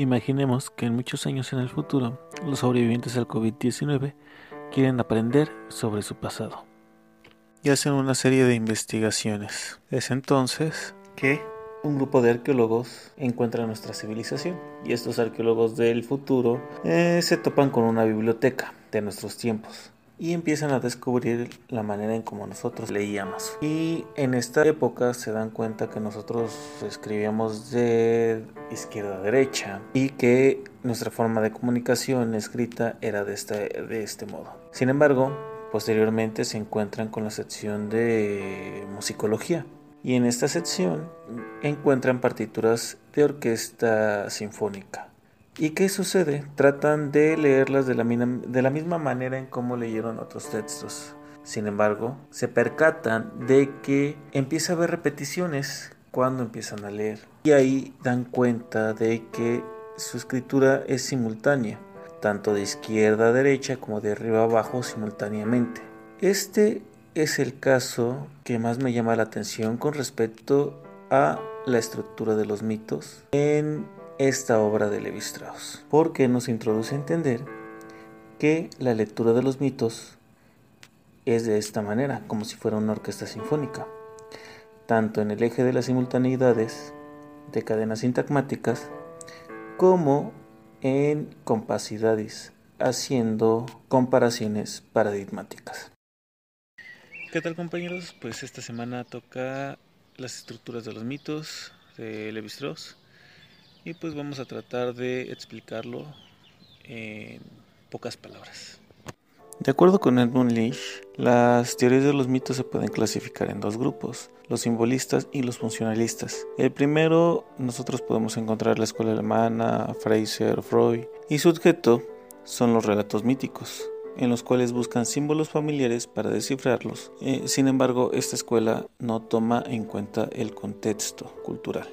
Imaginemos que en muchos años en el futuro, los sobrevivientes del COVID-19 quieren aprender sobre su pasado. Y hacen una serie de investigaciones. Es entonces que un grupo de arqueólogos encuentra nuestra civilización. Y estos arqueólogos del futuro eh, se topan con una biblioteca de nuestros tiempos y empiezan a descubrir la manera en cómo nosotros leíamos. Y en esta época se dan cuenta que nosotros escribíamos de izquierda a derecha y que nuestra forma de comunicación escrita era de este, de este modo. Sin embargo, posteriormente se encuentran con la sección de musicología. Y en esta sección encuentran partituras de orquesta sinfónica. ¿Y qué sucede? Tratan de leerlas de la, misma manera en cómo leyeron otros textos. Sin embargo, se percatan de que empieza a haber repeticiones cuando empiezan a leer. Y ahí dan cuenta de que su escritura es simultánea, tanto de izquierda a derecha como de arriba a abajo simultáneamente. Este es el caso que más me llama la atención con respecto a la estructura de los mitos en esta obra de Levi Strauss, porque nos introduce a entender que la lectura de los mitos es de esta manera, como si fuera una orquesta sinfónica, tanto en el eje de las simultaneidades de cadenas sintagmáticas como en compacidades, haciendo comparaciones paradigmáticas. ¿Qué tal compañeros? Pues esta semana toca las estructuras de los mitos de Levi Strauss y pues vamos a tratar de explicarlo en pocas palabras. De acuerdo con Edmund Leach, las teorías de los mitos se pueden clasificar en dos grupos, los simbolistas y los funcionalistas. El primero nosotros podemos encontrar la escuela alemana, Fraser, Freud, y su objeto son los relatos míticos, en los cuales buscan símbolos familiares para descifrarlos. Eh, sin embargo, esta escuela no toma en cuenta el contexto cultural.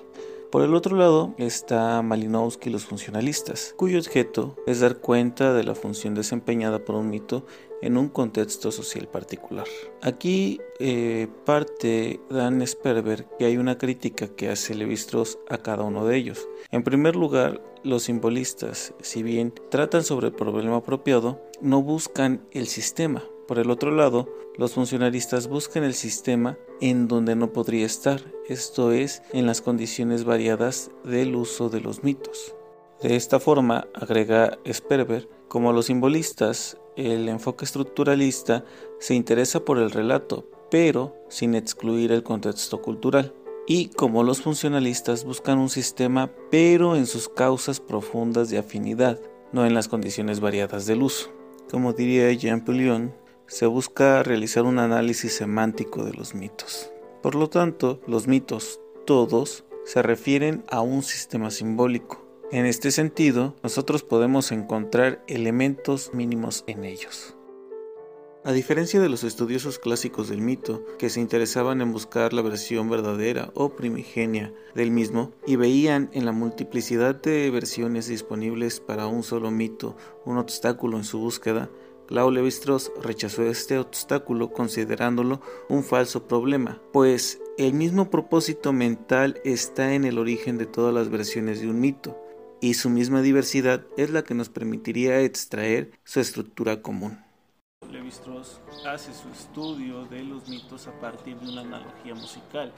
Por el otro lado está Malinowski y los funcionalistas, cuyo objeto es dar cuenta de la función desempeñada por un mito en un contexto social particular. Aquí eh, parte Dan Sperber que hay una crítica que hace Levistros a cada uno de ellos. En primer lugar, los simbolistas, si bien tratan sobre el problema apropiado, no buscan el sistema, por el otro lado, los funcionalistas buscan el sistema en donde no podría estar, esto es, en las condiciones variadas del uso de los mitos. De esta forma, agrega Sperber, como los simbolistas, el enfoque estructuralista se interesa por el relato, pero sin excluir el contexto cultural. Y como los funcionalistas buscan un sistema, pero en sus causas profundas de afinidad, no en las condiciones variadas del uso. Como diría Jean Poulion, se busca realizar un análisis semántico de los mitos. Por lo tanto, los mitos, todos, se refieren a un sistema simbólico. En este sentido, nosotros podemos encontrar elementos mínimos en ellos. A diferencia de los estudiosos clásicos del mito, que se interesaban en buscar la versión verdadera o primigenia del mismo y veían en la multiplicidad de versiones disponibles para un solo mito un obstáculo en su búsqueda, Lau Levi-Strauss rechazó este obstáculo considerándolo un falso problema, pues el mismo propósito mental está en el origen de todas las versiones de un mito, y su misma diversidad es la que nos permitiría extraer su estructura común. Levi-Strauss hace su estudio de los mitos a partir de una analogía musical.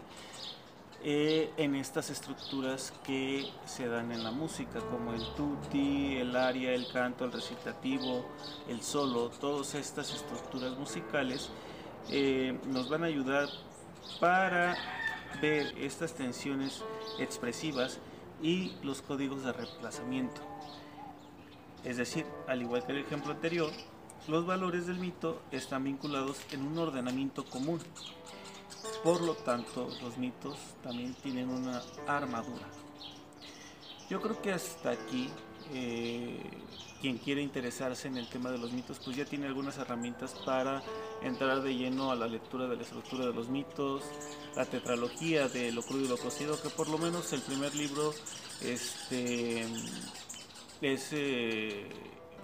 Eh, en estas estructuras que se dan en la música, como el tutti, el aria, el canto, el recitativo, el solo, todas estas estructuras musicales eh, nos van a ayudar para ver estas tensiones expresivas y los códigos de reemplazamiento. Es decir, al igual que el ejemplo anterior, los valores del mito están vinculados en un ordenamiento común por lo tanto, los mitos también tienen una armadura. Yo creo que hasta aquí, eh, quien quiere interesarse en el tema de los mitos, pues ya tiene algunas herramientas para entrar de lleno a la lectura de la estructura de los mitos, la tetralogía de lo crudo y lo cocido, que por lo menos el primer libro este, es eh,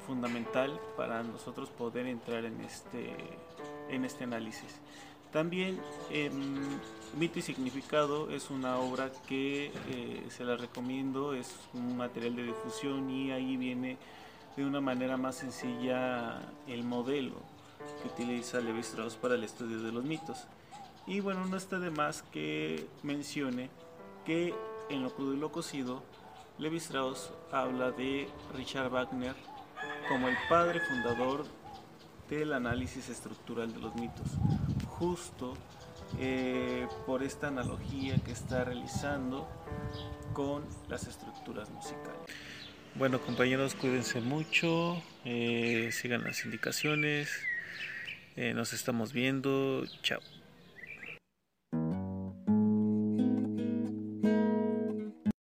fundamental para nosotros poder entrar en este, en este análisis. También em, Mito y Significado es una obra que eh, se la recomiendo, es un material de difusión y ahí viene de una manera más sencilla el modelo que utiliza Levi Strauss para el estudio de los mitos. Y bueno, no está de más que mencione que en lo crudo y lo cocido, Levi Strauss habla de Richard Wagner como el padre fundador del análisis estructural de los mitos, justo eh, por esta analogía que está realizando con las estructuras musicales. Bueno compañeros, cuídense mucho, eh, sigan las indicaciones, eh, nos estamos viendo, chao.